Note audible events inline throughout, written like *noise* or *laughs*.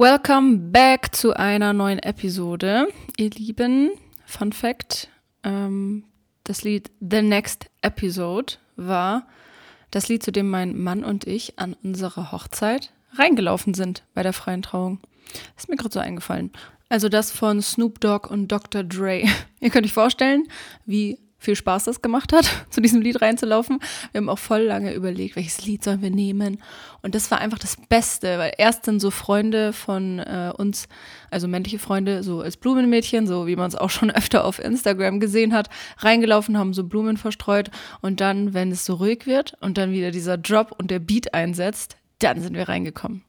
Welcome back zu einer neuen Episode, ihr Lieben. Fun Fact: ähm, Das Lied The Next Episode war das Lied, zu dem mein Mann und ich an unserer Hochzeit reingelaufen sind bei der freien Trauung. Ist mir gerade so eingefallen. Also das von Snoop Dogg und Dr. Dre. *laughs* Ihr könnt euch vorstellen, wie viel Spaß das gemacht hat, *laughs* zu diesem Lied reinzulaufen. Wir haben auch voll lange überlegt, welches Lied sollen wir nehmen. Und das war einfach das Beste, weil erst sind so Freunde von äh, uns, also männliche Freunde, so als Blumenmädchen, so wie man es auch schon *laughs* öfter auf Instagram gesehen hat, reingelaufen, haben so Blumen verstreut. Und dann, wenn es so ruhig wird und dann wieder dieser Drop und der Beat einsetzt, dann sind wir reingekommen.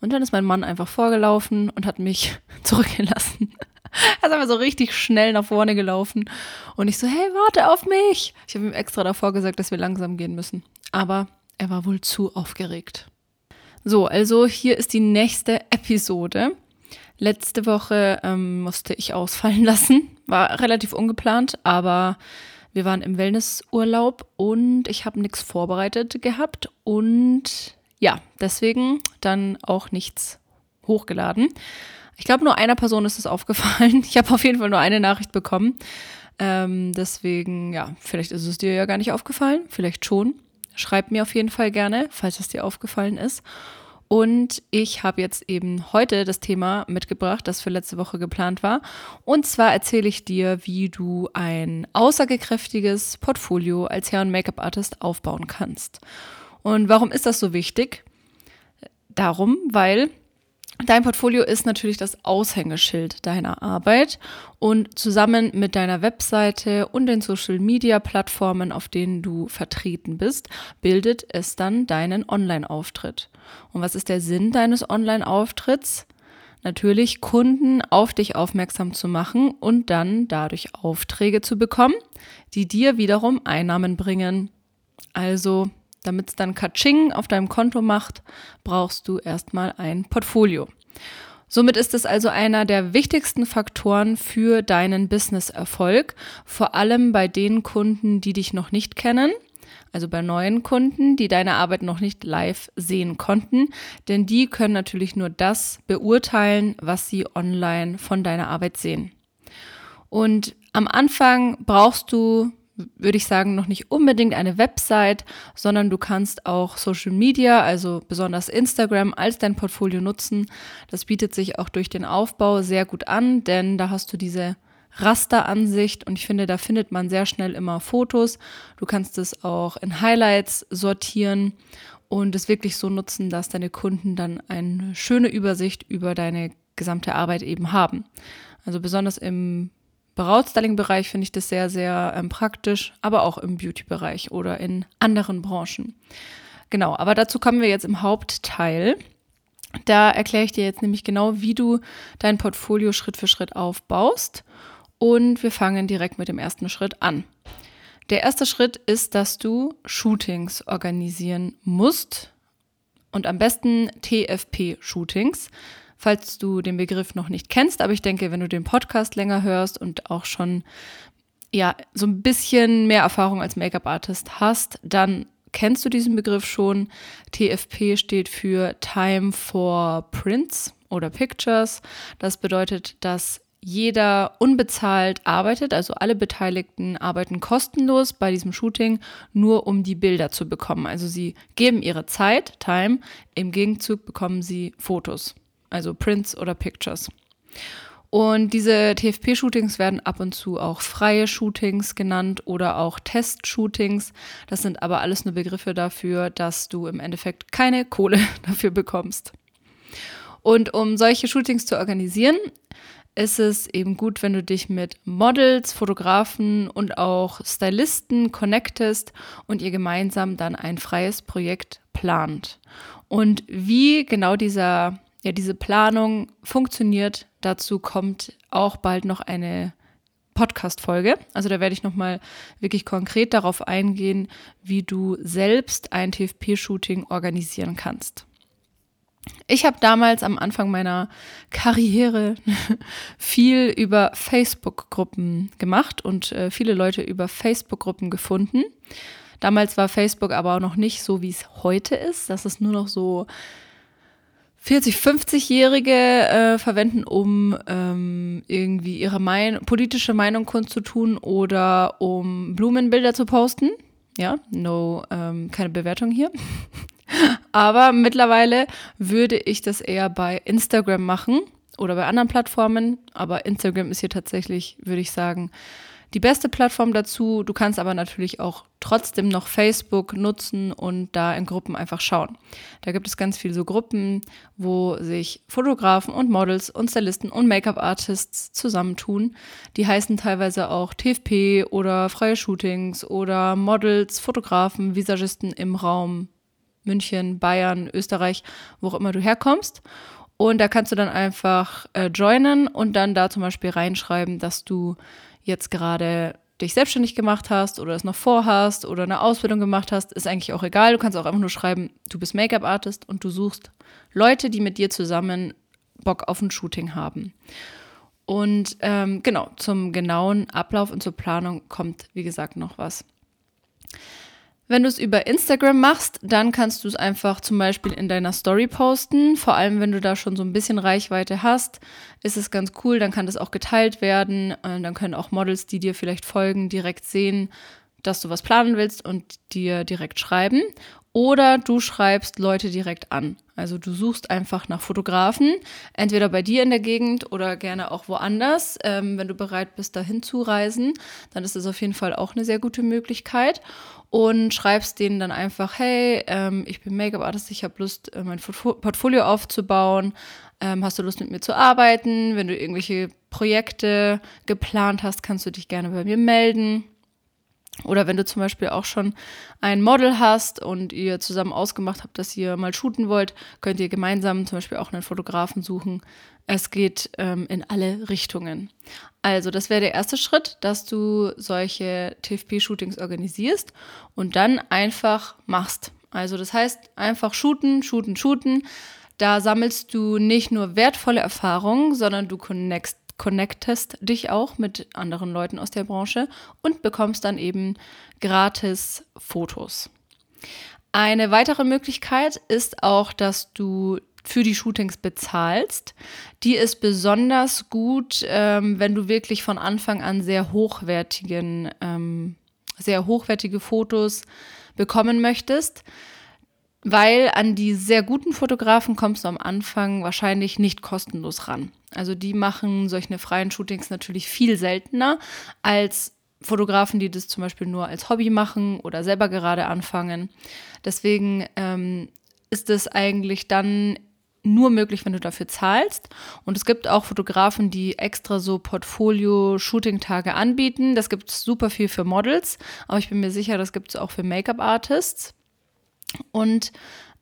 Und dann ist mein Mann einfach vorgelaufen und hat mich *laughs* zurückgelassen. *laughs* Er ist einfach so richtig schnell nach vorne gelaufen. Und ich so, hey, warte auf mich. Ich habe ihm extra davor gesagt, dass wir langsam gehen müssen. Aber er war wohl zu aufgeregt. So, also hier ist die nächste Episode. Letzte Woche ähm, musste ich ausfallen *laughs* lassen. War relativ ungeplant, aber wir waren im Wellnessurlaub und ich habe nichts vorbereitet gehabt. Und ja, deswegen dann auch nichts hochgeladen. Ich glaube, nur einer Person ist es aufgefallen. *laughs* Ich habe auf jeden Fall nur eine Nachricht bekommen. Ähm, deswegen, ja, vielleicht ist es dir ja gar nicht aufgefallen, vielleicht schon. Schreib mir auf jeden Fall gerne, falls es dir aufgefallen ist. Und ich habe jetzt eben heute das Thema mitgebracht, das für letzte Woche geplant war. Und zwar erzähle ich dir, wie du ein aussagekräftiges Portfolio als Hair- und Make-up-Artist aufbauen kannst. Und warum ist das so wichtig? Darum, weil Dein Portfolio ist natürlich das Aushängeschild deiner Arbeit und zusammen mit deiner Webseite und den Social-Media-Plattformen, auf denen du vertreten bist, bildet es dann deinen Online-Auftritt. Und was ist der Sinn deines Online-Auftritts? Natürlich Kunden auf dich aufmerksam zu machen und dann dadurch Aufträge zu bekommen, die dir wiederum Einnahmen bringen. Also damit es dann Katsching auf deinem Konto macht, brauchst du erstmal ein Portfolio. Somit ist es also einer der wichtigsten Faktoren für deinen Business-Erfolg, vor allem bei den Kunden, die dich noch nicht kennen, also bei neuen Kunden, die deine Arbeit noch nicht live sehen konnten, denn die können natürlich nur das beurteilen, was sie online von deiner Arbeit sehen. Und am Anfang brauchst du würde ich sagen, noch nicht unbedingt eine Website, sondern du kannst auch Social Media, also besonders Instagram, als dein Portfolio nutzen. Das bietet sich auch durch den Aufbau sehr gut an, denn da hast du diese Rasteransicht und ich finde, da findet man sehr schnell immer Fotos. Du kannst es auch in Highlights sortieren und es wirklich so nutzen, dass deine Kunden dann eine schöne Übersicht über deine gesamte Arbeit eben haben. Also besonders im Brautstyling-Bereich finde ich das sehr, sehr ähm, praktisch, aber auch im Beauty-Bereich oder in anderen Branchen. Genau, aber dazu kommen wir jetzt im Hauptteil. Da erkläre ich dir jetzt nämlich genau, wie du dein Portfolio Schritt für Schritt aufbaust. Und wir fangen direkt mit dem ersten Schritt an. Der erste Schritt ist, dass du Shootings organisieren musst und am besten TFP-Shootings falls du den Begriff noch nicht kennst. Aber ich denke, wenn du den Podcast länger hörst und auch schon ja so ein bisschen mehr Erfahrung als Make-up-Artist hast, dann kennst du diesen Begriff schon. TFP steht für Time for Prints oder Pictures. Das bedeutet, dass jeder unbezahlt arbeitet, also alle Beteiligten arbeiten kostenlos bei diesem Shooting, nur um die Bilder zu bekommen. Also sie geben ihre Zeit, Time, im Gegenzug bekommen sie Fotos also Prints oder Pictures. Und diese TFP-Shootings werden ab und zu auch freie Shootings genannt oder auch Test-Shootings. Das sind aber alles nur Begriffe dafür, dass du im Endeffekt keine Kohle *laughs* dafür bekommst. Und um solche Shootings zu organisieren, ist es eben gut, wenn du dich mit Models, Fotografen und auch Stylisten connectest und ihr gemeinsam dann ein freies Projekt plant. Und wie genau dieser ja, diese Planung funktioniert. Dazu kommt auch bald noch eine Podcast-Folge. Also da werde ich nochmal wirklich konkret darauf eingehen, wie du selbst ein TFP-Shooting organisieren kannst. Ich habe damals am Anfang meiner Karriere *laughs* viel über Facebook-Gruppen gemacht und äh, viele Leute über Facebook-Gruppen gefunden. Damals war Facebook aber auch noch nicht so, wie es heute ist. Das ist nur noch so 40, 50-Jährige äh, verwenden, um ähm, irgendwie ihre mein politische Meinung kundzutun oder um Blumenbilder zu posten. Ja, no, ähm, keine Bewertung hier. *laughs* Aber mittlerweile würde ich das eher bei Instagram machen oder bei anderen Plattformen. Aber Instagram ist hier tatsächlich, würde ich sagen, die beste Plattform dazu. Du kannst aber natürlich auch trotzdem noch Facebook nutzen und da in Gruppen einfach schauen. Da gibt es ganz viele so Gruppen, wo sich Fotografen und Models und Stylisten und Make-up-Artists zusammentun. Die heißen teilweise auch TFP oder freie Shootings oder Models, Fotografen, Visagisten im Raum München, Bayern, Österreich, wo auch immer du herkommst. Und da kannst du dann einfach äh, joinen und dann da zum Beispiel reinschreiben, dass du jetzt gerade dich selbstständig gemacht hast oder es noch vorhast oder eine Ausbildung gemacht hast, ist eigentlich auch egal. Du kannst auch einfach nur schreiben, du bist Make-up-Artist und du suchst Leute, die mit dir zusammen Bock auf ein Shooting haben. Und ähm, genau, zum genauen Ablauf und zur Planung kommt, wie gesagt, noch was. Wenn du es über Instagram machst, dann kannst du es einfach zum Beispiel in deiner Story posten. Vor allem, wenn du da schon so ein bisschen Reichweite hast, ist es ganz cool. Dann kann das auch geteilt werden. Und dann können auch Models, die dir vielleicht folgen, direkt sehen, dass du was planen willst und dir direkt schreiben. Oder du schreibst Leute direkt an. Also du suchst einfach nach Fotografen, entweder bei dir in der Gegend oder gerne auch woanders. Ähm, wenn du bereit bist, dahin zu reisen, dann ist das auf jeden Fall auch eine sehr gute Möglichkeit. Und schreibst denen dann einfach, hey, ähm, ich bin Make-up-Artist, ich habe Lust, äh, mein Portfolio aufzubauen. Ähm, hast du Lust, mit mir zu arbeiten? Wenn du irgendwelche Projekte geplant hast, kannst du dich gerne bei mir melden. Oder wenn du zum Beispiel auch schon ein Model hast und ihr zusammen ausgemacht habt, dass ihr mal shooten wollt, könnt ihr gemeinsam zum Beispiel auch einen Fotografen suchen. Es geht ähm, in alle Richtungen. Also das wäre der erste Schritt, dass du solche TFP-Shootings organisierst und dann einfach machst. Also das heißt einfach shooten, shooten, shooten. Da sammelst du nicht nur wertvolle Erfahrungen, sondern du connectst connectest dich auch mit anderen Leuten aus der Branche und bekommst dann eben gratis Fotos. Eine weitere Möglichkeit ist auch, dass du für die Shootings bezahlst. Die ist besonders gut, ähm, wenn du wirklich von Anfang an sehr hochwertigen, ähm, sehr hochwertige Fotos bekommen möchtest weil an die sehr guten Fotografen kommst du am Anfang wahrscheinlich nicht kostenlos ran. Also die machen solche freien Shootings natürlich viel seltener als Fotografen, die das zum Beispiel nur als Hobby machen oder selber gerade anfangen. Deswegen ähm, ist es eigentlich dann nur möglich, wenn du dafür zahlst. Und es gibt auch Fotografen, die extra so Portfolio-Shooting-Tage anbieten. Das gibt es super viel für Models, aber ich bin mir sicher, das gibt es auch für Make-up-Artists. Und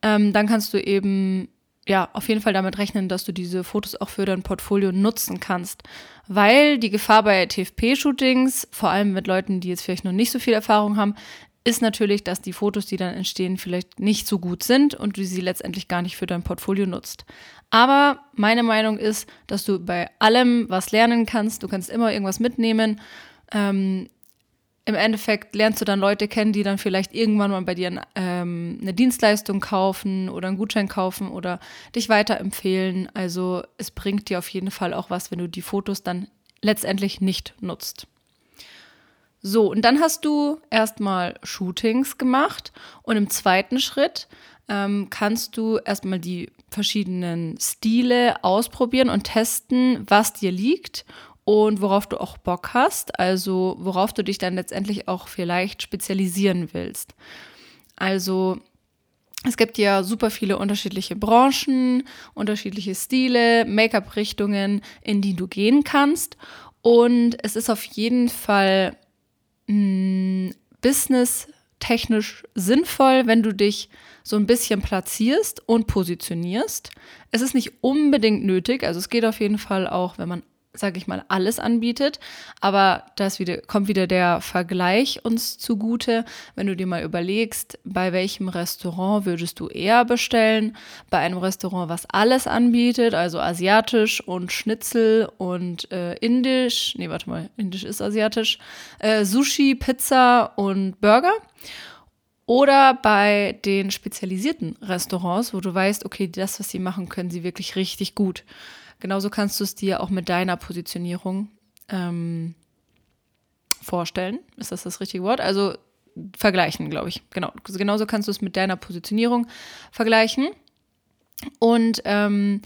ähm, dann kannst du eben ja auf jeden Fall damit rechnen, dass du diese Fotos auch für dein Portfolio nutzen kannst. Weil die Gefahr bei TFP-Shootings, vor allem mit Leuten, die jetzt vielleicht noch nicht so viel Erfahrung haben, ist natürlich, dass die Fotos, die dann entstehen, vielleicht nicht so gut sind und du sie letztendlich gar nicht für dein Portfolio nutzt. Aber meine Meinung ist, dass du bei allem was lernen kannst. Du kannst immer irgendwas mitnehmen. Ähm, im Endeffekt lernst du dann Leute kennen, die dann vielleicht irgendwann mal bei dir ähm, eine Dienstleistung kaufen oder einen Gutschein kaufen oder dich weiterempfehlen. Also es bringt dir auf jeden Fall auch was, wenn du die Fotos dann letztendlich nicht nutzt. So, und dann hast du erstmal Shootings gemacht und im zweiten Schritt ähm, kannst du erstmal die verschiedenen Stile ausprobieren und testen, was dir liegt und worauf du auch Bock hast, also worauf du dich dann letztendlich auch vielleicht spezialisieren willst. Also es gibt ja super viele unterschiedliche Branchen, unterschiedliche Stile, Make-up-Richtungen, in die du gehen kannst. Und es ist auf jeden Fall mm, business-technisch sinnvoll, wenn du dich so ein bisschen platzierst und positionierst. Es ist nicht unbedingt nötig, also es geht auf jeden Fall auch, wenn man sage ich mal, alles anbietet. Aber das wieder, kommt wieder der Vergleich uns zugute. Wenn du dir mal überlegst, bei welchem Restaurant würdest du eher bestellen? Bei einem Restaurant, was alles anbietet, also asiatisch und Schnitzel und äh, indisch. Nee, warte mal, indisch ist asiatisch. Äh, Sushi, Pizza und Burger. Oder bei den spezialisierten Restaurants, wo du weißt, okay, das, was sie machen, können sie wirklich richtig gut. Genauso kannst du es dir auch mit deiner Positionierung ähm, vorstellen. Ist das das richtige Wort? Also vergleichen, glaube ich. Genau. Genauso kannst du es mit deiner Positionierung vergleichen. Und ähm,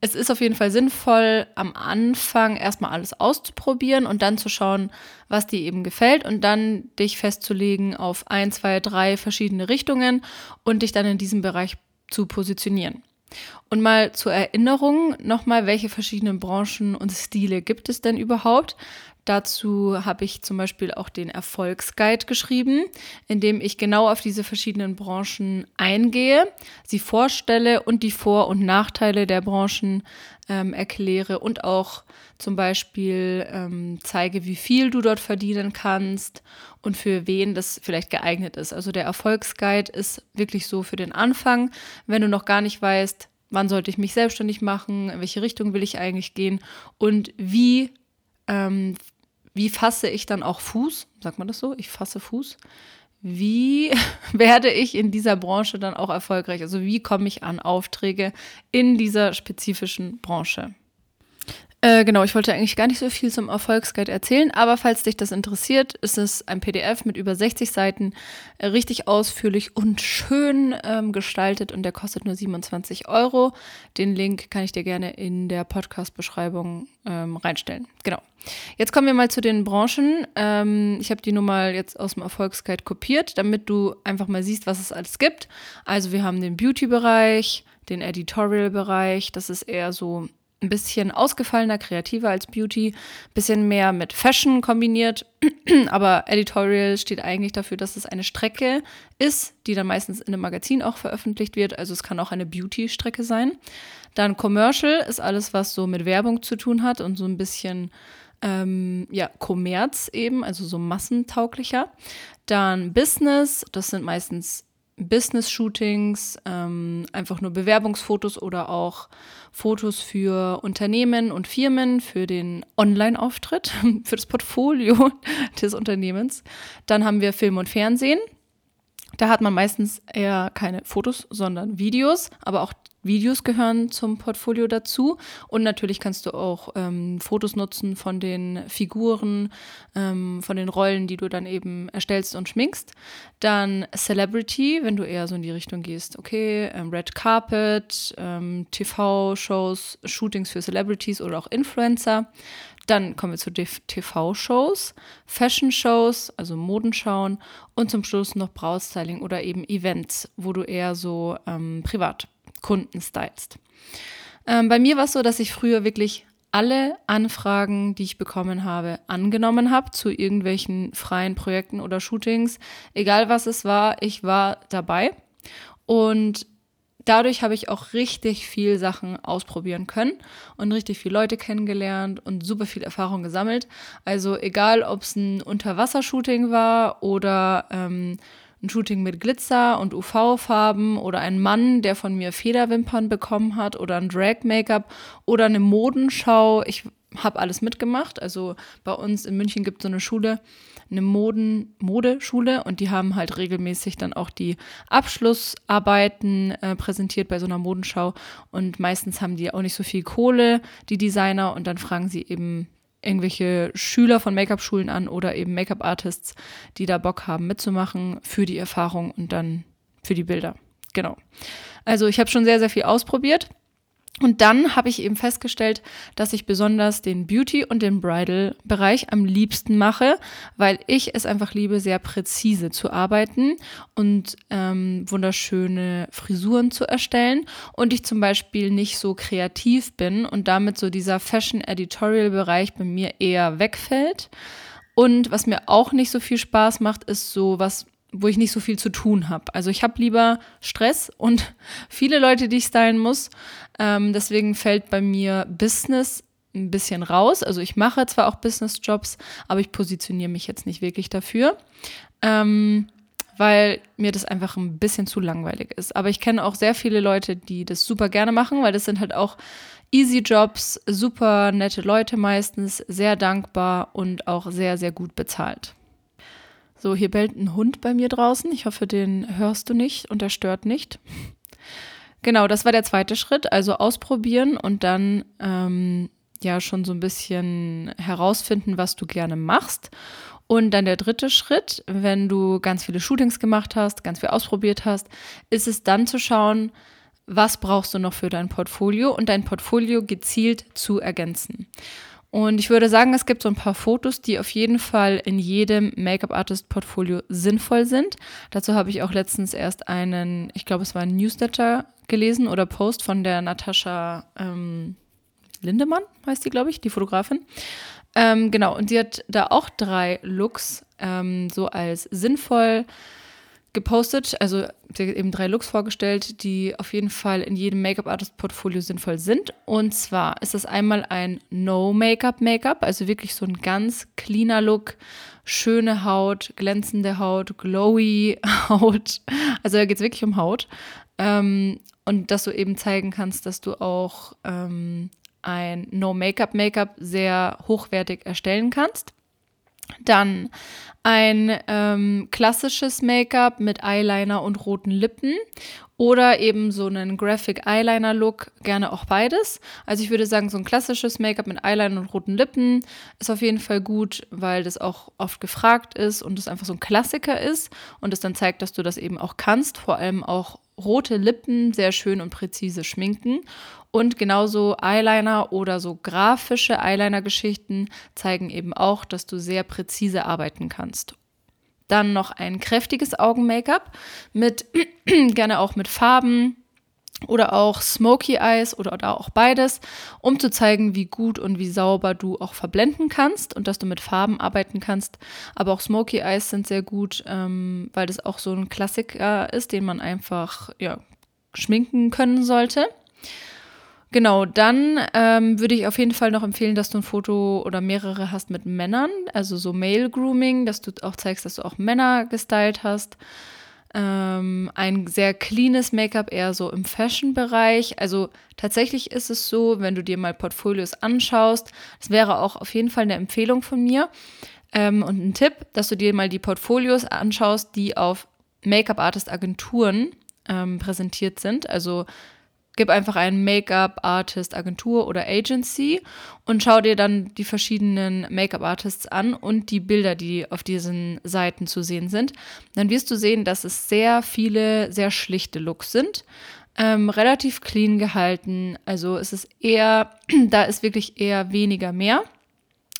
es ist auf jeden Fall sinnvoll, am Anfang erstmal alles auszuprobieren und dann zu schauen, was dir eben gefällt und dann dich festzulegen auf ein, zwei, drei verschiedene Richtungen und dich dann in diesem Bereich zu positionieren. Und mal zur Erinnerung nochmal, welche verschiedenen Branchen und Stile gibt es denn überhaupt? Dazu habe ich zum Beispiel auch den Erfolgsguide geschrieben, in dem ich genau auf diese verschiedenen Branchen eingehe, sie vorstelle und die Vor- und Nachteile der Branchen ähm, erkläre und auch zum Beispiel ähm, zeige, wie viel du dort verdienen kannst und für wen das vielleicht geeignet ist. Also der Erfolgsguide ist wirklich so für den Anfang, wenn du noch gar nicht weißt, wann sollte ich mich selbstständig machen, in welche Richtung will ich eigentlich gehen und wie ähm, wie fasse ich dann auch Fuß? Sagt man das so? Ich fasse Fuß. Wie *laughs* werde ich in dieser Branche dann auch erfolgreich? Also wie komme ich an Aufträge in dieser spezifischen Branche? Äh, genau, ich wollte eigentlich gar nicht so viel zum Erfolgsguide erzählen, aber falls dich das interessiert, ist es ein PDF mit über 60 Seiten, äh, richtig ausführlich und schön ähm, gestaltet und der kostet nur 27 Euro. Den Link kann ich dir gerne in der Podcast-Beschreibung ähm, reinstellen. Genau. Jetzt kommen wir mal zu den Branchen. Ähm, ich habe die nur mal jetzt aus dem Erfolgsguide kopiert, damit du einfach mal siehst, was es alles gibt. Also wir haben den Beauty-Bereich, den Editorial-Bereich, das ist eher so ein bisschen ausgefallener, kreativer als Beauty, bisschen mehr mit Fashion kombiniert. *clears throat* Aber Editorial steht eigentlich dafür, dass es eine Strecke ist, die dann meistens in einem Magazin auch veröffentlicht wird. Also es kann auch eine Beauty-Strecke sein. Dann Commercial ist alles, was so mit Werbung zu tun hat und so ein bisschen ähm, ja, Kommerz eben, also so massentauglicher. Dann Business, das sind meistens Business-Shootings, ähm, einfach nur Bewerbungsfotos oder auch Fotos für Unternehmen und Firmen, für den Online-Auftritt, *laughs* für das Portfolio *laughs* des Unternehmens. Dann haben wir Film und Fernsehen. Da hat man meistens eher keine Fotos, sondern Videos, aber auch Videos gehören zum Portfolio dazu. Und natürlich kannst du auch ähm, Fotos nutzen von den Figuren, ähm, von den Rollen, die du dann eben erstellst und schminkst. Dann Celebrity, wenn du eher so in die Richtung gehst. Okay, ähm, Red Carpet, ähm, TV-Shows, Shootings für Celebrities oder auch Influencer. Dann kommen wir zu TV-Shows, Fashion-Shows, also Modenschauen und zum Schluss noch Braustyling oder eben Events, wo du eher so ähm, privat Kunden stylst. Ähm, bei mir war es so, dass ich früher wirklich alle Anfragen, die ich bekommen habe, angenommen habe zu irgendwelchen freien Projekten oder Shootings. Egal was es war, ich war dabei. Und dadurch habe ich auch richtig viel Sachen ausprobieren können und richtig viele Leute kennengelernt und super viel Erfahrung gesammelt. Also egal, ob es ein Unterwassershooting war oder ähm, ein Shooting mit Glitzer und UV-Farben oder ein Mann, der von mir Federwimpern bekommen hat oder ein Drag-Make-up oder eine Modenschau. Ich habe alles mitgemacht. Also bei uns in München gibt es so eine Schule, eine Moden Modeschule und die haben halt regelmäßig dann auch die Abschlussarbeiten äh, präsentiert bei so einer Modenschau und meistens haben die auch nicht so viel Kohle, die Designer und dann fragen sie eben irgendwelche Schüler von Make-up-Schulen an oder eben Make-up-Artists, die da Bock haben mitzumachen für die Erfahrung und dann für die Bilder. Genau. Also ich habe schon sehr, sehr viel ausprobiert. Und dann habe ich eben festgestellt, dass ich besonders den Beauty- und den Bridal-Bereich am liebsten mache, weil ich es einfach liebe, sehr präzise zu arbeiten und ähm, wunderschöne Frisuren zu erstellen. Und ich zum Beispiel nicht so kreativ bin und damit so dieser Fashion-Editorial-Bereich bei mir eher wegfällt. Und was mir auch nicht so viel Spaß macht, ist so was wo ich nicht so viel zu tun habe. Also ich habe lieber Stress und *laughs* viele Leute, die ich stylen muss. Ähm, deswegen fällt bei mir Business ein bisschen raus. Also ich mache zwar auch Business-Jobs, aber ich positioniere mich jetzt nicht wirklich dafür, ähm, weil mir das einfach ein bisschen zu langweilig ist. Aber ich kenne auch sehr viele Leute, die das super gerne machen, weil das sind halt auch easy Jobs, super nette Leute meistens, sehr dankbar und auch sehr, sehr gut bezahlt. So, hier bellt ein Hund bei mir draußen. Ich hoffe, den hörst du nicht und der stört nicht. Genau, das war der zweite Schritt. Also ausprobieren und dann ähm, ja schon so ein bisschen herausfinden, was du gerne machst. Und dann der dritte Schritt, wenn du ganz viele Shootings gemacht hast, ganz viel ausprobiert hast, ist es dann zu schauen, was brauchst du noch für dein Portfolio und dein Portfolio gezielt zu ergänzen. Und ich würde sagen, es gibt so ein paar Fotos, die auf jeden Fall in jedem Make-up-Artist-Portfolio sinnvoll sind. Dazu habe ich auch letztens erst einen, ich glaube, es war ein Newsletter gelesen oder Post von der Natascha ähm, Lindemann, heißt die, glaube ich, die Fotografin. Ähm, genau, und sie hat da auch drei Looks ähm, so als sinnvoll gepostet. Also eben drei Looks vorgestellt, die auf jeden Fall in jedem Make-up-Artist-Portfolio sinnvoll sind. Und zwar ist das einmal ein No-Make-up-Make-up, also wirklich so ein ganz cleaner Look, schöne Haut, glänzende Haut, glowy *laughs* Haut. Also da geht es wirklich um Haut. Ähm, und dass du eben zeigen kannst, dass du auch ähm, ein No-Make-up-Make-up sehr hochwertig erstellen kannst. Dann ein ähm, klassisches Make-up mit Eyeliner und roten Lippen oder eben so einen Graphic Eyeliner Look, gerne auch beides. Also ich würde sagen, so ein klassisches Make-up mit Eyeliner und roten Lippen ist auf jeden Fall gut, weil das auch oft gefragt ist und es einfach so ein Klassiker ist und es dann zeigt, dass du das eben auch kannst, vor allem auch rote Lippen sehr schön und präzise schminken. Und genauso Eyeliner oder so grafische Eyeliner-Geschichten zeigen eben auch, dass du sehr präzise arbeiten kannst. Dann noch ein kräftiges Augen-Make-up mit *clears throat* gerne auch mit Farben oder auch Smoky Eyes oder, oder auch beides, um zu zeigen, wie gut und wie sauber du auch verblenden kannst und dass du mit Farben arbeiten kannst. Aber auch Smoky Eyes sind sehr gut, ähm, weil das auch so ein Klassiker ist, den man einfach ja, schminken können sollte. Genau, dann ähm, würde ich auf jeden Fall noch empfehlen, dass du ein Foto oder mehrere hast mit Männern, also so Male Grooming, dass du auch zeigst, dass du auch Männer gestylt hast. Ähm, ein sehr cleanes Make-up, eher so im Fashion-Bereich. Also tatsächlich ist es so, wenn du dir mal Portfolios anschaust, das wäre auch auf jeden Fall eine Empfehlung von mir ähm, und ein Tipp, dass du dir mal die Portfolios anschaust, die auf Make-up-Artist-Agenturen ähm, präsentiert sind. Also Gib einfach einen Make-up-Artist, Agentur oder Agency und schau dir dann die verschiedenen Make-up-Artists an und die Bilder, die auf diesen Seiten zu sehen sind. Dann wirst du sehen, dass es sehr viele, sehr schlichte Looks sind. Ähm, relativ clean gehalten. Also es ist eher, *clears throat* da ist wirklich eher weniger mehr.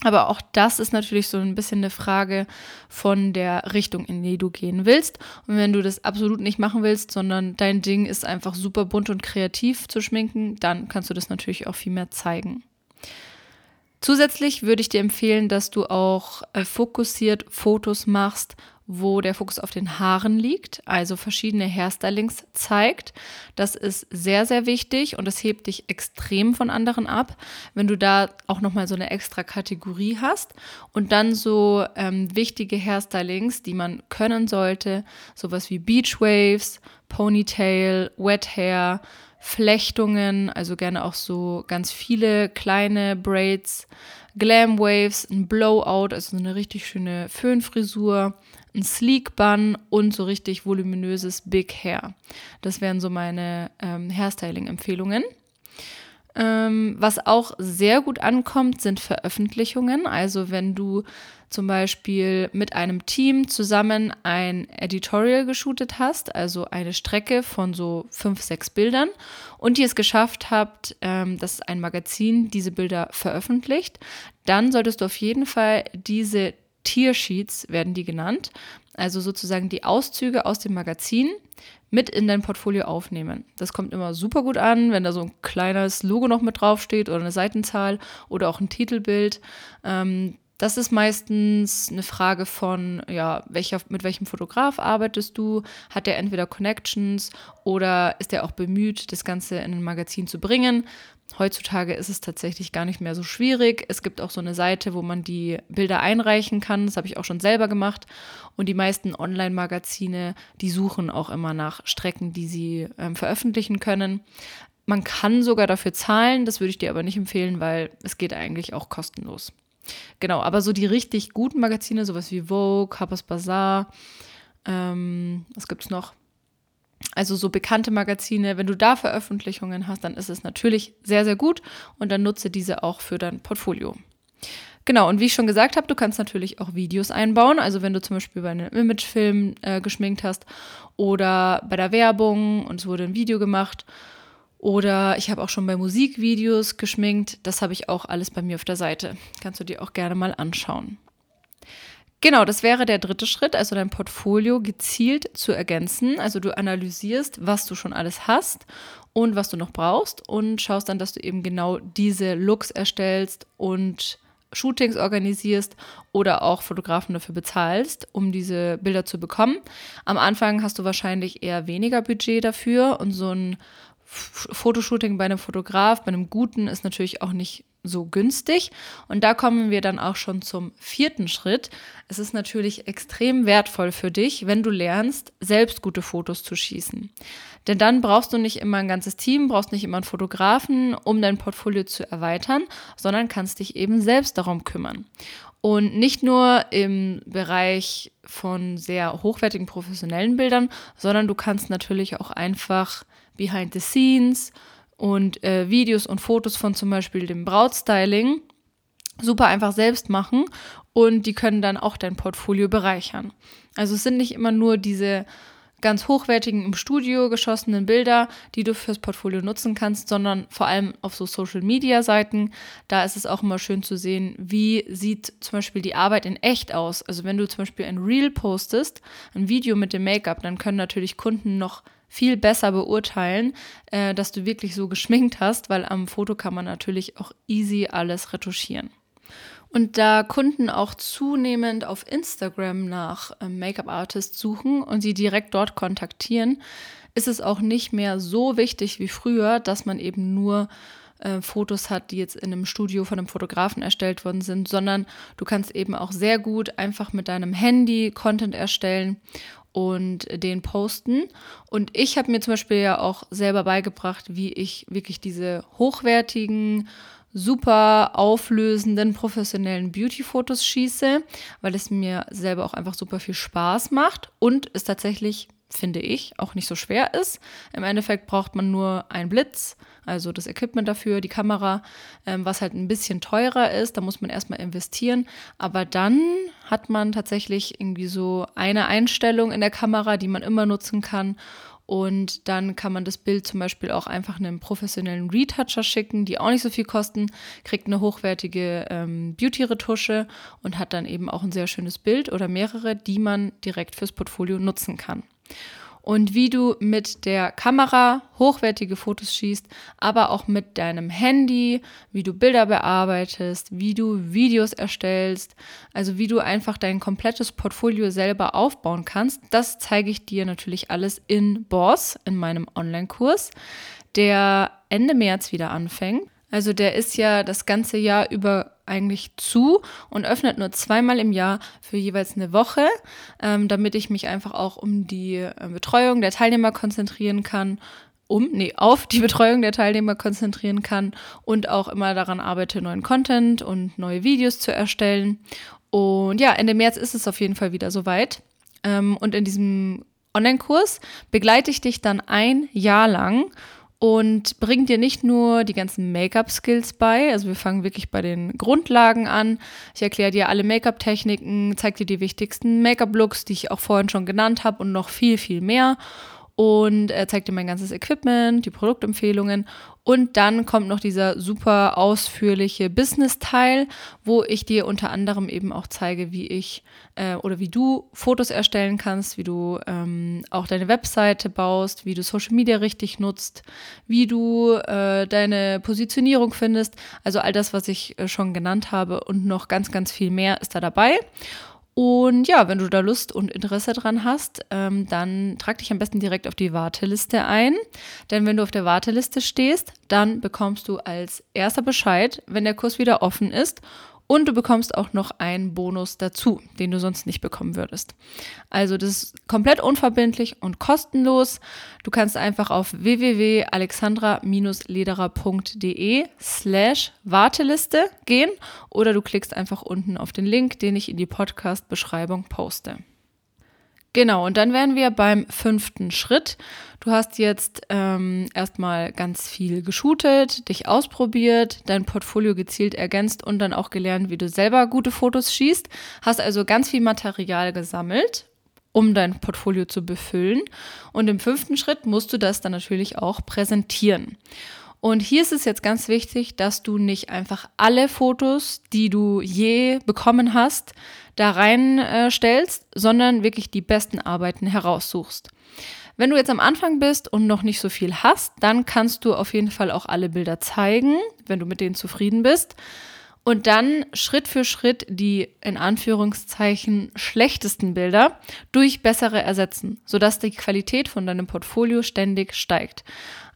Aber auch das ist natürlich so ein bisschen eine Frage von der Richtung, in die du gehen willst. Und wenn du das absolut nicht machen willst, sondern dein Ding ist einfach super bunt und kreativ zu schminken, dann kannst du das natürlich auch viel mehr zeigen. Zusätzlich würde ich dir empfehlen, dass du auch äh, fokussiert Fotos machst wo der Fokus auf den Haaren liegt, also verschiedene Hairstylings zeigt. Das ist sehr, sehr wichtig und es hebt dich extrem von anderen ab, wenn du da auch nochmal so eine extra Kategorie hast und dann so ähm, wichtige Hairstylings, die man können sollte, sowas wie Beach Waves, Ponytail, Wet Hair, Flechtungen, also gerne auch so ganz viele kleine Braids, Glam Waves, ein Blowout, also so eine richtig schöne Föhnfrisur, ein Sleek Bun und so richtig voluminöses Big Hair. Das wären so meine ähm, Hairstyling-Empfehlungen. Ähm, was auch sehr gut ankommt, sind Veröffentlichungen. Also wenn du zum Beispiel mit einem Team zusammen ein Editorial geshootet hast, also eine Strecke von so fünf, sechs Bildern und ihr es geschafft habt, ähm, dass ein Magazin diese Bilder veröffentlicht, dann solltest du auf jeden Fall diese Tiersheets werden die genannt, also sozusagen die Auszüge aus dem Magazin mit in dein Portfolio aufnehmen. Das kommt immer super gut an, wenn da so ein kleines Logo noch mit draufsteht oder eine Seitenzahl oder auch ein Titelbild. Ähm, das ist meistens eine Frage von, ja, welcher, mit welchem Fotograf arbeitest du? Hat der entweder Connections oder ist er auch bemüht, das Ganze in ein Magazin zu bringen? Heutzutage ist es tatsächlich gar nicht mehr so schwierig. Es gibt auch so eine Seite, wo man die Bilder einreichen kann. Das habe ich auch schon selber gemacht. Und die meisten Online-Magazine, die suchen auch immer nach Strecken, die sie ähm, veröffentlichen können. Man kann sogar dafür zahlen, das würde ich dir aber nicht empfehlen, weil es geht eigentlich auch kostenlos. Genau, aber so die richtig guten Magazine, sowas wie Vogue, Harper's Bazaar, ähm, was gibt's noch? Also so bekannte Magazine, wenn du da Veröffentlichungen hast, dann ist es natürlich sehr, sehr gut und dann nutze diese auch für dein Portfolio. Genau, und wie ich schon gesagt habe, du kannst natürlich auch Videos einbauen. Also wenn du zum Beispiel bei einem Imagefilm äh, geschminkt hast oder bei der Werbung und es wurde ein Video gemacht. Oder ich habe auch schon bei Musikvideos geschminkt. Das habe ich auch alles bei mir auf der Seite. Kannst du dir auch gerne mal anschauen. Genau, das wäre der dritte Schritt, also dein Portfolio gezielt zu ergänzen. Also du analysierst, was du schon alles hast und was du noch brauchst und schaust dann, dass du eben genau diese Looks erstellst und Shootings organisierst oder auch Fotografen dafür bezahlst, um diese Bilder zu bekommen. Am Anfang hast du wahrscheinlich eher weniger Budget dafür und so ein Fotoshooting bei einem Fotograf, bei einem guten, ist natürlich auch nicht so günstig. Und da kommen wir dann auch schon zum vierten Schritt. Es ist natürlich extrem wertvoll für dich, wenn du lernst, selbst gute Fotos zu schießen. Denn dann brauchst du nicht immer ein ganzes Team, brauchst nicht immer einen Fotografen, um dein Portfolio zu erweitern, sondern kannst dich eben selbst darum kümmern. Und nicht nur im Bereich von sehr hochwertigen professionellen Bildern, sondern du kannst natürlich auch einfach behind the scenes und äh, Videos und Fotos von zum Beispiel dem Brautstyling super einfach selbst machen und die können dann auch dein Portfolio bereichern. Also es sind nicht immer nur diese ganz hochwertigen im Studio geschossenen Bilder, die du fürs Portfolio nutzen kannst, sondern vor allem auf so Social Media Seiten. Da ist es auch immer schön zu sehen, wie sieht zum Beispiel die Arbeit in echt aus. Also wenn du zum Beispiel ein Reel postest, ein Video mit dem Make-up, dann können natürlich Kunden noch viel besser beurteilen, äh, dass du wirklich so geschminkt hast, weil am Foto kann man natürlich auch easy alles retuschieren. Und da Kunden auch zunehmend auf Instagram nach ähm, Make-up-Artists suchen und sie direkt dort kontaktieren, ist es auch nicht mehr so wichtig wie früher, dass man eben nur äh, Fotos hat, die jetzt in einem Studio von einem Fotografen erstellt worden sind, sondern du kannst eben auch sehr gut einfach mit deinem Handy Content erstellen und den posten. Und ich habe mir zum Beispiel ja auch selber beigebracht, wie ich wirklich diese hochwertigen super auflösenden professionellen Beauty-Fotos schieße, weil es mir selber auch einfach super viel Spaß macht und es tatsächlich, finde ich, auch nicht so schwer ist. Im Endeffekt braucht man nur einen Blitz, also das Equipment dafür, die Kamera, ähm, was halt ein bisschen teurer ist. Da muss man erstmal investieren. Aber dann hat man tatsächlich irgendwie so eine Einstellung in der Kamera, die man immer nutzen kann. Und dann kann man das Bild zum Beispiel auch einfach einem professionellen Retoucher schicken, die auch nicht so viel kosten, kriegt eine hochwertige ähm, Beauty-Retusche und hat dann eben auch ein sehr schönes Bild oder mehrere, die man direkt fürs Portfolio nutzen kann und wie du mit der Kamera hochwertige Fotos schießt, aber auch mit deinem Handy, wie du Bilder bearbeitest, wie du Videos erstellst, also wie du einfach dein komplettes Portfolio selber aufbauen kannst. Das zeige ich dir natürlich alles in Boss, in meinem Online-Kurs, der Ende März wieder anfängt. Also der ist ja das ganze Jahr über eigentlich zu und öffnet nur zweimal im Jahr für jeweils eine Woche, ähm, damit ich mich einfach auch um die äh, Betreuung der Teilnehmer konzentrieren kann, um, nee, auf die *laughs* Betreuung der Teilnehmer konzentrieren kann und auch immer daran arbeite, neuen Content und neue Videos zu erstellen. Und ja, Ende März ist es auf jeden Fall wieder soweit. Ähm, und in diesem Online-Kurs begleite ich dich dann ein Jahr lang und bringt dir nicht nur die ganzen Make-up-Skills bei, also wir fangen wirklich bei den Grundlagen an. Ich erkläre dir alle Make-up-Techniken, zeige dir die wichtigsten Make-up-Looks, die ich auch vorhin schon genannt habe und noch viel, viel mehr und er zeigt dir mein ganzes Equipment, die Produktempfehlungen und dann kommt noch dieser super ausführliche Business-Teil, wo ich dir unter anderem eben auch zeige, wie ich äh, oder wie du Fotos erstellen kannst, wie du ähm, auch deine Webseite baust, wie du Social Media richtig nutzt, wie du äh, deine Positionierung findest. Also all das, was ich äh, schon genannt habe und noch ganz, ganz viel mehr ist da dabei. Und ja, wenn du da Lust und Interesse dran hast, ähm, dann trag dich am besten direkt auf die Warteliste ein. Denn wenn du auf der Warteliste stehst, dann bekommst du als erster Bescheid, wenn der Kurs wieder offen ist Und du bekommst auch noch einen Bonus dazu, den du sonst nicht bekommen würdest. Also das ist komplett unverbindlich und kostenlos. Du kannst einfach auf www.alexandra-lederer.de slash Warteliste gehen oder du klickst einfach unten auf den Link, den ich in die Podcast-Beschreibung poste. Genau, und dann wären wir beim fünften Schritt. Du hast jetzt ähm, erstmal ganz viel geshootet, dich ausprobiert, dein Portfolio gezielt ergänzt und dann auch gelernt, wie du selber gute Fotos schießt. Hast also ganz viel Material gesammelt, um dein Portfolio zu befüllen. Und im fünften Schritt musst du das dann natürlich auch präsentieren. Und hier ist es jetzt ganz wichtig, dass du nicht einfach alle Fotos, die du je bekommen hast, da reinstellst, äh, sondern wirklich die besten Arbeiten heraussuchst. Wenn du jetzt am Anfang bist und noch nicht so viel hast, dann kannst du auf jeden Fall auch alle Bilder zeigen, wenn du mit denen zufrieden bist. Und dann Schritt für Schritt die in Anführungszeichen schlechtesten Bilder durch bessere ersetzen, sodass die Qualität von deinem Portfolio ständig steigt.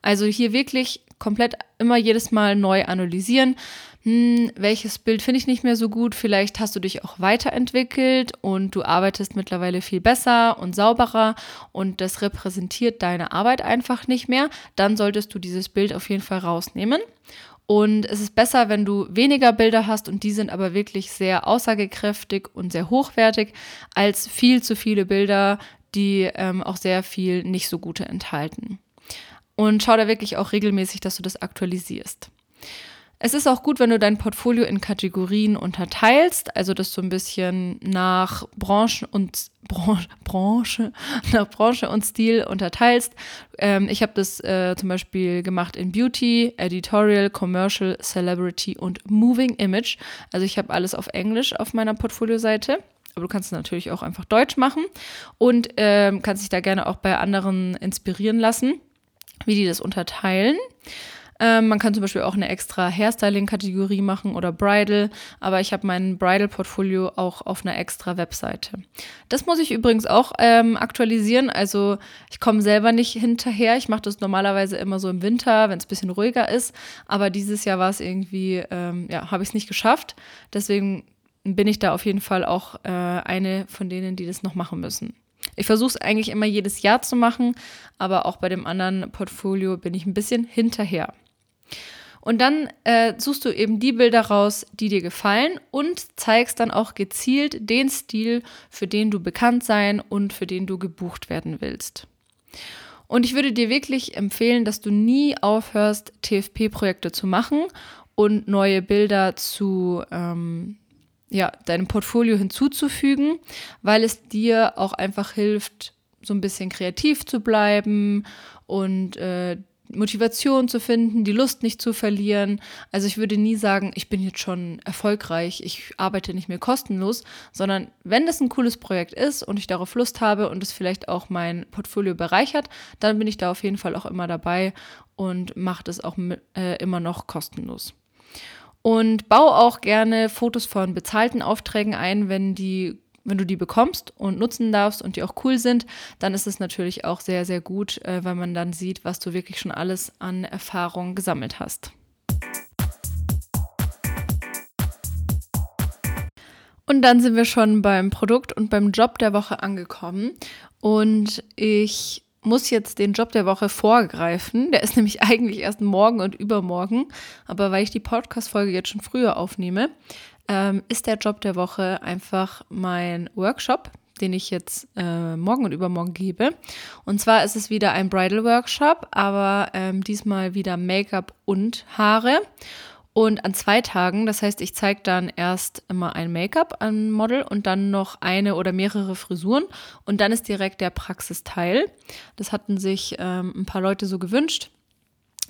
Also hier wirklich komplett immer jedes Mal neu analysieren. Hm, welches Bild finde ich nicht mehr so gut? Vielleicht hast du dich auch weiterentwickelt und du arbeitest mittlerweile viel besser und sauberer und das repräsentiert deine Arbeit einfach nicht mehr. Dann solltest du dieses Bild auf jeden Fall rausnehmen. Und es ist besser, wenn du weniger Bilder hast und die sind aber wirklich sehr aussagekräftig und sehr hochwertig, als viel zu viele Bilder, die ähm, auch sehr viel nicht so gute enthalten. Und schau da wirklich auch regelmäßig, dass du das aktualisierst. Es ist auch gut, wenn du dein Portfolio in Kategorien unterteilst, also das so ein bisschen nach Branchen und Branche, *laughs* Branche nach Branche und Stil unterteilst. Ähm, ich habe das äh, zum Beispiel gemacht in Beauty, Editorial, Commercial, Celebrity und Moving Image. Also ich habe alles auf Englisch auf meiner Portfolio-Seite aber du kannst es natürlich auch einfach Deutsch machen und ähm, kannst dich da gerne auch bei anderen inspirieren lassen wie die das unterteilen. Ähm, man kann zum Beispiel auch eine extra Hairstyling-Kategorie machen oder Bridal, aber ich habe mein Bridal-Portfolio auch auf einer extra Webseite. Das muss ich übrigens auch ähm, aktualisieren. Also ich komme selber nicht hinterher. Ich mache das normalerweise immer so im Winter, wenn es ein bisschen ruhiger ist. Aber dieses Jahr war es irgendwie, ähm, ja, habe ich es nicht geschafft. Deswegen bin ich da auf jeden Fall auch äh, eine von denen, die das noch machen müssen. Ich versuche es eigentlich immer jedes Jahr zu machen, aber auch bei dem anderen Portfolio bin ich ein bisschen hinterher. Und dann äh, suchst du eben die Bilder raus, die dir gefallen und zeigst dann auch gezielt den Stil, für den du bekannt sein und für den du gebucht werden willst. Und ich würde dir wirklich empfehlen, dass du nie aufhörst, TFP-Projekte zu machen und neue Bilder zu ähm, ja, deinem Portfolio hinzuzufügen, weil es dir auch einfach hilft, so ein bisschen kreativ zu bleiben und äh, Motivation zu finden, die Lust nicht zu verlieren. Also ich würde nie sagen, ich bin jetzt schon erfolgreich, ich arbeite nicht mehr kostenlos, sondern wenn das ein cooles Projekt ist und ich darauf Lust habe und es vielleicht auch mein Portfolio bereichert, dann bin ich da auf jeden Fall auch immer dabei und mache das auch äh, immer noch kostenlos. Und bau auch gerne Fotos von bezahlten Aufträgen ein, wenn die wenn du die bekommst und nutzen darfst und die auch cool sind, dann ist es natürlich auch sehr, sehr gut, äh, weil man dann sieht, was du wirklich schon alles an Erfahrung gesammelt hast. Und dann sind wir schon beim Produkt und beim Job der Woche angekommen. Und ich muss jetzt den Job der Woche vorgreifen. Der ist *laughs* nämlich eigentlich erst morgen und übermorgen. Aber weil ich die Podcast-Folge jetzt schon früher aufnehme, ähm, ist der Job der Woche einfach mein Workshop, den ich jetzt äh, morgen und übermorgen gebe. Und zwar ist es wieder ein Bridal Workshop, aber ähm, diesmal wieder Make-up und Haare. Und an zwei Tagen, das heißt, ich zeige dann erst immer ein Make-up am Model und dann noch eine oder mehrere Frisuren und dann ist direkt der Praxisteil. Das hatten sich ähm, ein paar Leute so gewünscht.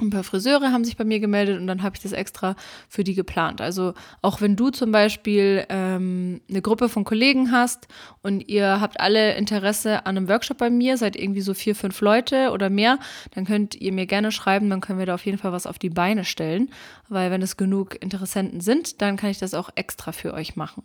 Ein paar Friseure haben sich bei mir gemeldet und dann habe ich das extra für die geplant. Also auch wenn du zum Beispiel ähm, eine Gruppe von Kollegen hast und ihr habt alle Interesse an einem Workshop bei mir, seid irgendwie so vier, fünf Leute oder mehr, dann könnt ihr mir gerne schreiben, dann können wir da auf jeden Fall was auf die Beine stellen. Weil wenn es genug Interessenten sind, dann kann ich das auch extra für euch machen.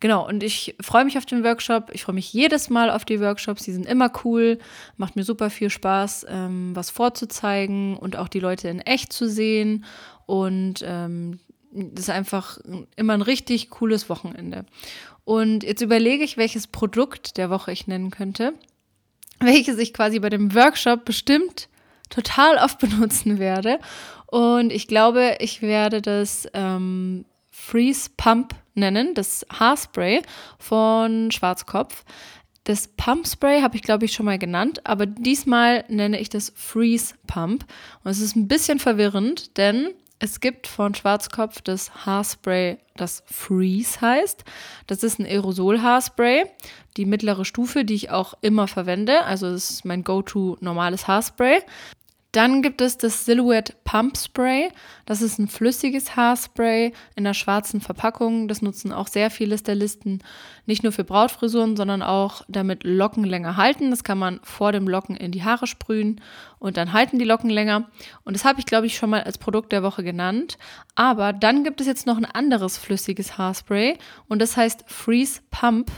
Genau, und ich freue mich auf den Workshop. Ich freue mich jedes Mal auf die Workshops. Die sind immer cool. Macht mir super viel Spaß, ähm, was vorzuzeigen und auch die Leute in echt zu sehen. Und ähm, das ist einfach immer ein richtig cooles Wochenende. Und jetzt überlege ich, welches Produkt der Woche ich nennen könnte, *laughs* welches ich quasi bei dem Workshop bestimmt total oft *laughs* benutzen werde. Und ich glaube, ich werde das ähm, Freeze Pump nennen, das Haarspray von Schwarzkopf. Das Pump Spray habe ich, glaube ich, schon mal genannt, aber diesmal nenne ich das Freeze Pump. Und es ist ein bisschen verwirrend, denn es gibt von Schwarzkopf das Haarspray, das Freeze heißt. Das ist ein Aerosol-Haarspray, die mittlere Stufe, die ich auch immer verwende. Also das ist mein Go-To normales Haarspray. Dann gibt es das Silhouette Pump Spray. Das ist ein flüssiges Haarspray in einer schwarzen Verpackung. Das nutzen auch sehr viele Stylisten, nicht nur für Brautfrisuren, sondern auch damit Locken länger halten. Das kann man vor dem Locken in die Haare sprühen und dann halten die Locken länger. Und das habe ich, glaube ich, schon mal als Produkt der Woche genannt. Aber dann gibt es jetzt noch ein anderes flüssiges Haarspray und das heißt Freeze Pump.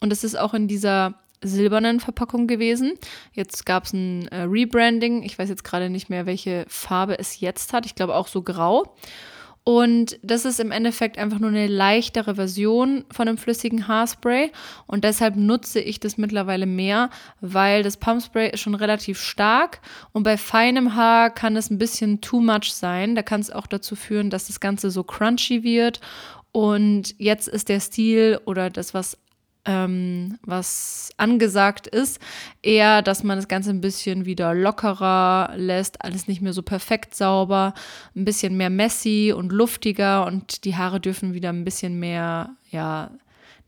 Und das ist auch in dieser silbernen Verpackung gewesen. Jetzt gab es ein äh, Rebranding. Ich weiß jetzt gerade nicht mehr, welche Farbe es jetzt hat. Ich glaube auch so grau. Und das ist im Endeffekt einfach nur eine leichtere Version von einem flüssigen Haarspray. Und deshalb nutze ich das mittlerweile mehr, weil das Pumpspray ist schon relativ stark. Und bei feinem Haar kann es ein bisschen too much sein. Da kann es auch dazu führen, dass das Ganze so crunchy wird. Und jetzt ist der Stil oder das, was ähm, was angesagt ist, eher, dass man das Ganze ein bisschen wieder lockerer lässt, alles nicht mehr so perfekt sauber, ein bisschen mehr messy und luftiger und die Haare dürfen wieder ein bisschen mehr, ja,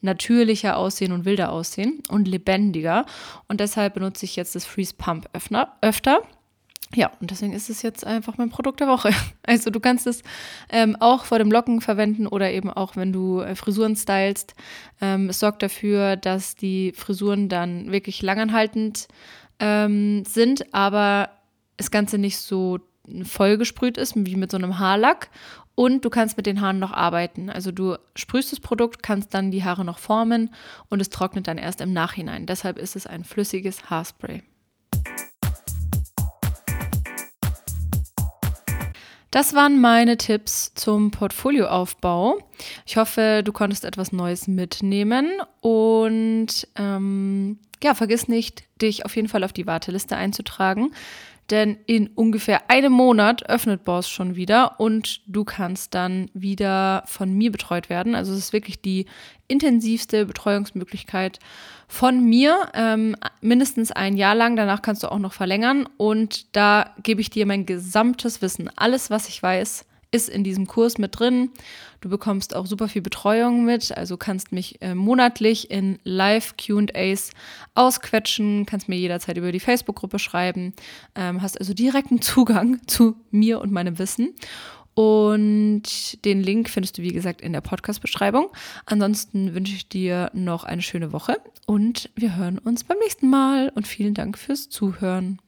natürlicher aussehen und wilder aussehen und lebendiger. Und deshalb benutze ich jetzt das Freeze Pump öfter. Ja, und deswegen ist es jetzt einfach mein Produkt der Woche. *laughs* Also du kannst es ähm, auch vor dem Locken verwenden oder eben auch, wenn du äh, Frisuren stylst. Ähm, es sorgt dafür, dass die Frisuren dann wirklich langanhaltend ähm, sind, aber das Ganze nicht so vollgesprüht ist wie mit so einem Haarlack. Und du kannst mit den Haaren noch arbeiten. Also du sprühst das Produkt, kannst dann die Haare noch formen und es trocknet dann erst im Nachhinein. Deshalb ist es ein flüssiges Haarspray. Das waren meine Tipps zum Portfolioaufbau. Ich hoffe, du konntest etwas Neues mitnehmen und ähm, ja, vergiss nicht, dich auf jeden Fall auf die Warteliste einzutragen denn in ungefähr einem Monat öffnet Boss schon wieder und du kannst dann wieder von mir betreut werden. Also es ist wirklich die intensivste Betreuungsmöglichkeit von mir, ähm, mindestens ein Jahr lang. Danach kannst du auch noch verlängern und da gebe ich dir mein gesamtes Wissen, alles, was ich weiß ist in diesem Kurs mit drin. Du bekommst auch super viel Betreuung mit, also kannst mich äh, monatlich in Live-QAs ausquetschen, kannst mir jederzeit über die Facebook-Gruppe schreiben, ähm, hast also direkten Zugang *laughs* zu mir und meinem Wissen. Und den Link findest du, wie gesagt, in der Podcast-Beschreibung. Ansonsten wünsche ich dir noch eine schöne Woche und wir hören uns beim nächsten Mal. Und vielen Dank fürs Zuhören.